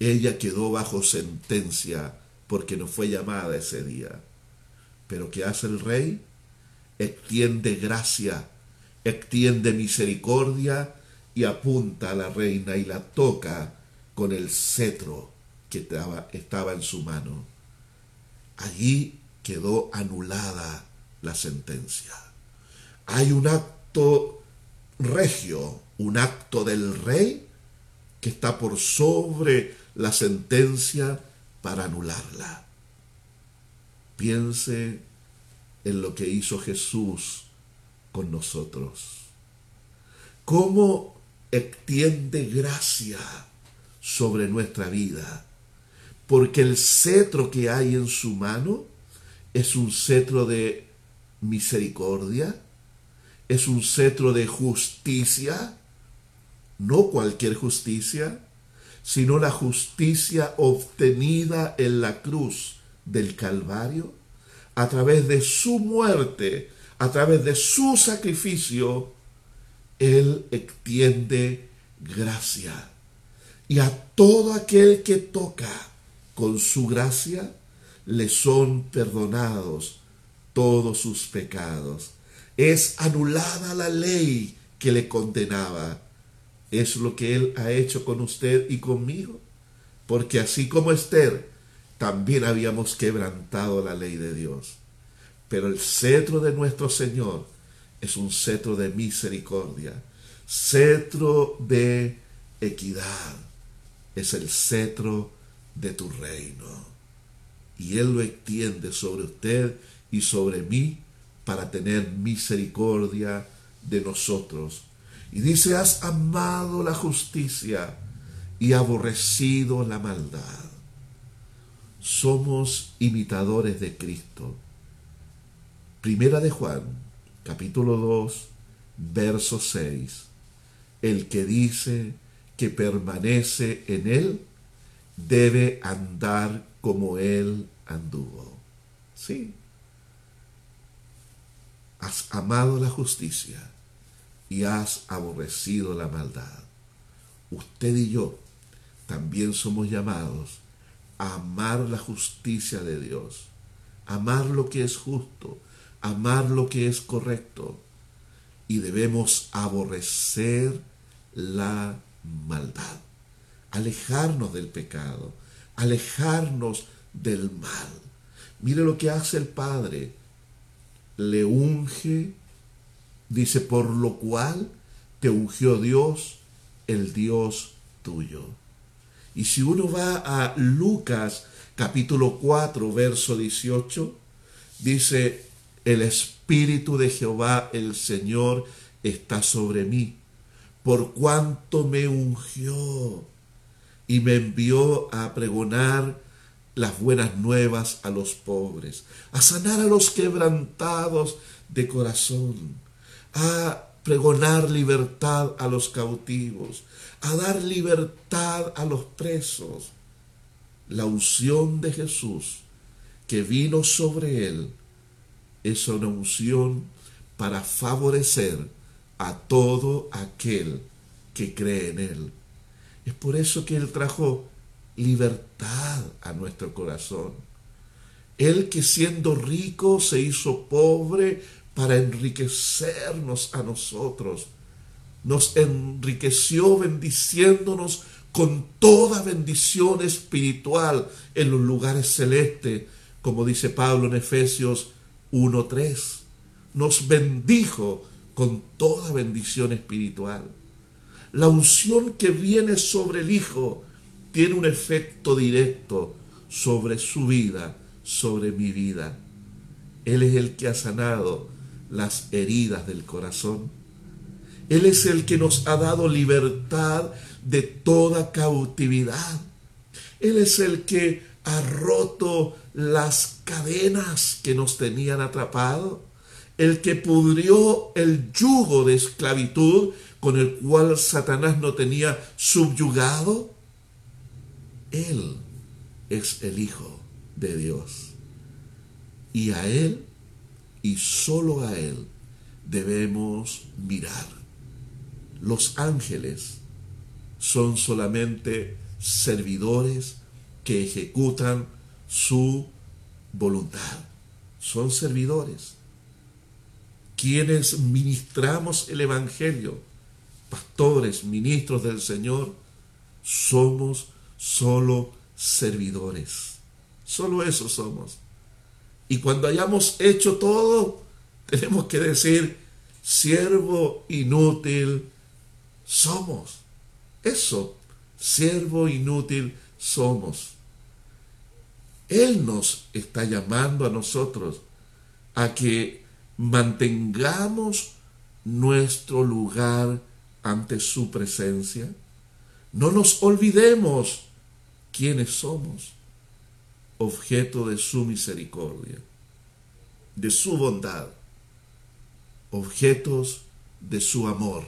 ella quedó bajo sentencia porque no fue llamada ese día. Pero ¿qué hace el rey? Extiende gracia, extiende misericordia y apunta a la reina y la toca con el cetro que estaba, estaba en su mano. Allí quedó anulada la sentencia. Hay un acto regio, un acto del rey que está por sobre la sentencia para anularla. Piense en lo que hizo Jesús con nosotros. Cómo extiende gracia sobre nuestra vida. Porque el cetro que hay en su mano es un cetro de misericordia, es un cetro de justicia, no cualquier justicia, sino la justicia obtenida en la cruz del Calvario, a través de su muerte, a través de su sacrificio, Él extiende gracia. Y a todo aquel que toca con su gracia, le son perdonados todos sus pecados. Es anulada la ley que le condenaba. Es lo que Él ha hecho con usted y conmigo. Porque así como Esther, también habíamos quebrantado la ley de Dios. Pero el cetro de nuestro Señor es un cetro de misericordia, cetro de equidad, es el cetro de tu reino. Y Él lo extiende sobre usted y sobre mí para tener misericordia de nosotros. Y dice, has amado la justicia y aborrecido la maldad. Somos imitadores de Cristo. Primera de Juan, capítulo 2, verso 6. El que dice que permanece en Él debe andar como Él anduvo. Sí. Has amado la justicia y has aborrecido la maldad. Usted y yo también somos llamados a amar la justicia de Dios, amar lo que es justo, amar lo que es correcto y debemos aborrecer la maldad, alejarnos del pecado, alejarnos del mal. Mire lo que hace el Padre, le unge, dice, por lo cual te ungió Dios, el Dios tuyo. Y si uno va a Lucas capítulo 4, verso 18, dice, el Espíritu de Jehová, el Señor, está sobre mí, por cuanto me ungió y me envió a pregonar las buenas nuevas a los pobres, a sanar a los quebrantados de corazón, a pregonar libertad a los cautivos, a dar libertad a los presos. La unción de Jesús que vino sobre él es una unción para favorecer a todo aquel que cree en él. Es por eso que él trajo libertad a nuestro corazón. Él que siendo rico se hizo pobre para enriquecernos a nosotros nos enriqueció bendiciéndonos con toda bendición espiritual en los lugares celestes, como dice Pablo en Efesios 1.3. Nos bendijo con toda bendición espiritual. La unción que viene sobre el Hijo tiene un efecto directo sobre su vida, sobre mi vida. Él es el que ha sanado las heridas del corazón él es el que nos ha dado libertad de toda cautividad. Él es el que ha roto las cadenas que nos tenían atrapados, el que pudrió el yugo de esclavitud con el cual Satanás no tenía subyugado. Él es el Hijo de Dios. Y a Él, y solo a Él, debemos mirar. Los ángeles son solamente servidores que ejecutan su voluntad. Son servidores. Quienes ministramos el Evangelio, pastores, ministros del Señor, somos solo servidores. Solo eso somos. Y cuando hayamos hecho todo, tenemos que decir, siervo inútil somos. Eso, siervo inútil somos. Él nos está llamando a nosotros a que mantengamos nuestro lugar ante su presencia. No nos olvidemos quiénes somos, objeto de su misericordia, de su bondad, objetos de su amor.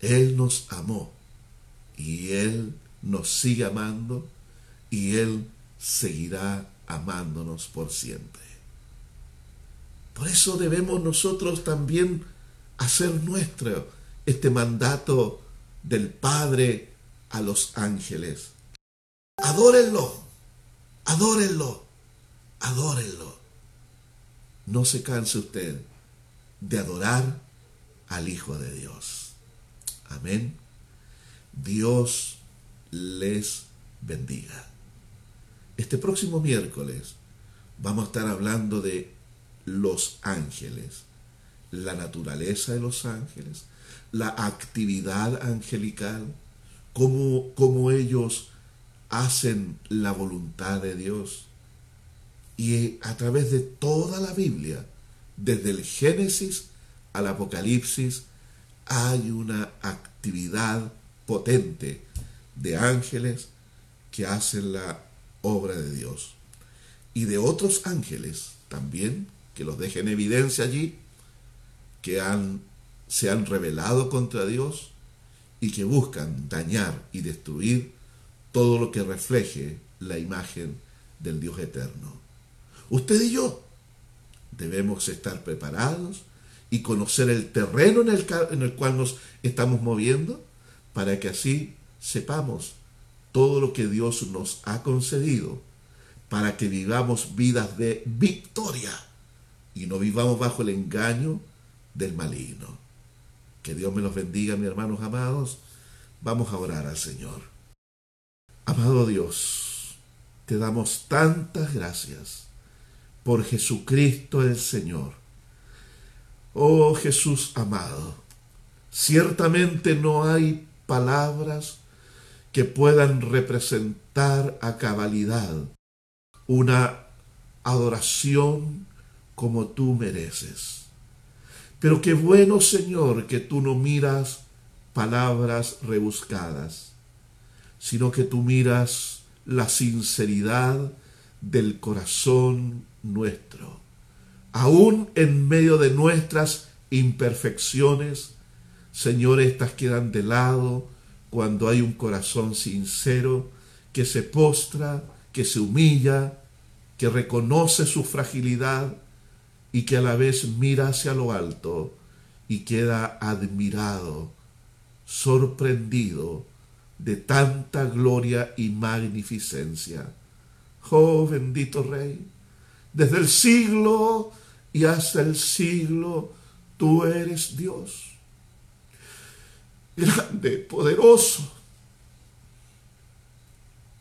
Él nos amó y Él nos sigue amando y Él seguirá amándonos por siempre. Por eso debemos nosotros también hacer nuestro este mandato del Padre a los ángeles. Adórenlo, adórenlo, adórenlo. No se canse usted de adorar al Hijo de Dios. Amén. Dios les bendiga. Este próximo miércoles vamos a estar hablando de los ángeles, la naturaleza de los ángeles, la actividad angelical, cómo, ellos hacen la voluntad de Dios. Y a través de toda la Biblia, desde el Génesis al Apocalipsis, hay una actividad potente de ángeles que hacen la obra de Dios. Y de otros ángeles también, que los dejen en evidencia allí, que han, se han rebelado contra Dios y que buscan dañar y destruir todo lo que refleje la imagen del Dios eterno. Usted y yo debemos estar preparados y conocer el terreno en el, en el cual nos estamos moviendo para que así sepamos todo lo que Dios nos ha concedido para que vivamos vidas de victoria y no vivamos bajo el engaño del maligno. Que Dios me los bendiga, mis hermanos amados. Vamos a orar al Señor. Amado Dios, te damos tantas gracias por Jesucristo el Señor. Oh Jesús amado, ciertamente no hay palabras que puedan representar a cabalidad una adoración como tú mereces. Pero qué bueno, Señor, que tú no miras palabras rebuscadas, sino que tú miras la sinceridad del corazón nuestro. Aún en medio de nuestras imperfecciones, Señor, estas quedan de lado cuando hay un corazón sincero que se postra, que se humilla, que reconoce su fragilidad y que a la vez mira hacia lo alto y queda admirado, sorprendido de tanta gloria y magnificencia. Oh bendito Rey, desde el siglo y hasta el siglo tú eres Dios grande, poderoso,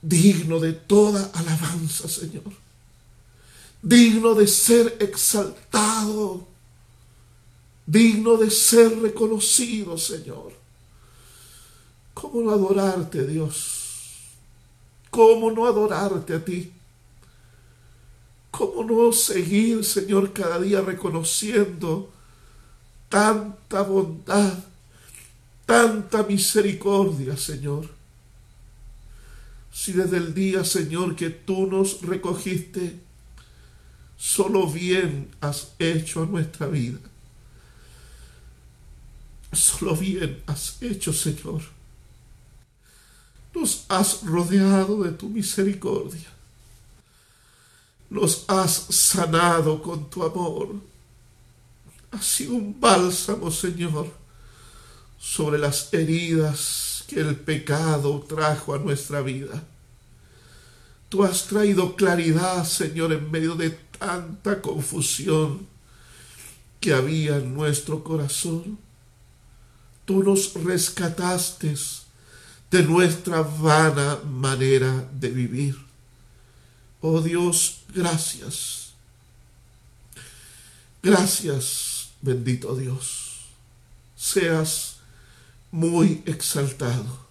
digno de toda alabanza, Señor, digno de ser exaltado, digno de ser reconocido, Señor. ¿Cómo no adorarte, Dios? ¿Cómo no adorarte a ti? ¿Cómo no seguir, Señor, cada día reconociendo tanta bondad, tanta misericordia, Señor. Si desde el día, Señor, que tú nos recogiste, solo bien has hecho a nuestra vida. Solo bien has hecho, Señor. Nos has rodeado de tu misericordia. Nos has sanado con tu amor. Ha sido un bálsamo, Señor sobre las heridas que el pecado trajo a nuestra vida. Tú has traído claridad, Señor, en medio de tanta confusión que había en nuestro corazón. Tú nos rescataste de nuestra vana manera de vivir. Oh Dios, gracias. Gracias, bendito Dios. Seas muy exaltado,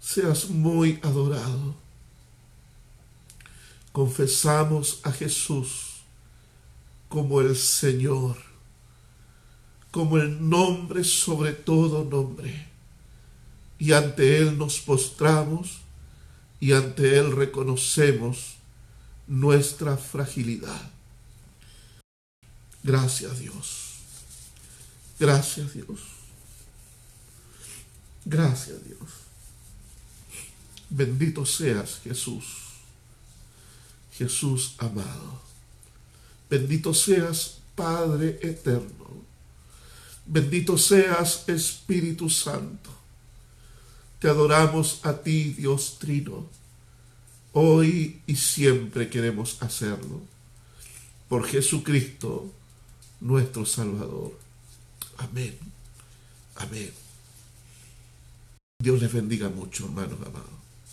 seas muy adorado. Confesamos a Jesús como el Señor, como el nombre sobre todo nombre. Y ante Él nos postramos y ante Él reconocemos nuestra fragilidad. Gracias Dios. Gracias Dios. Gracias Dios. Bendito seas Jesús. Jesús amado. Bendito seas Padre eterno. Bendito seas Espíritu Santo. Te adoramos a ti, Dios Trino. Hoy y siempre queremos hacerlo. Por Jesucristo, nuestro Salvador. Amén. Amén. Dios les bendiga mucho, hermanos amados.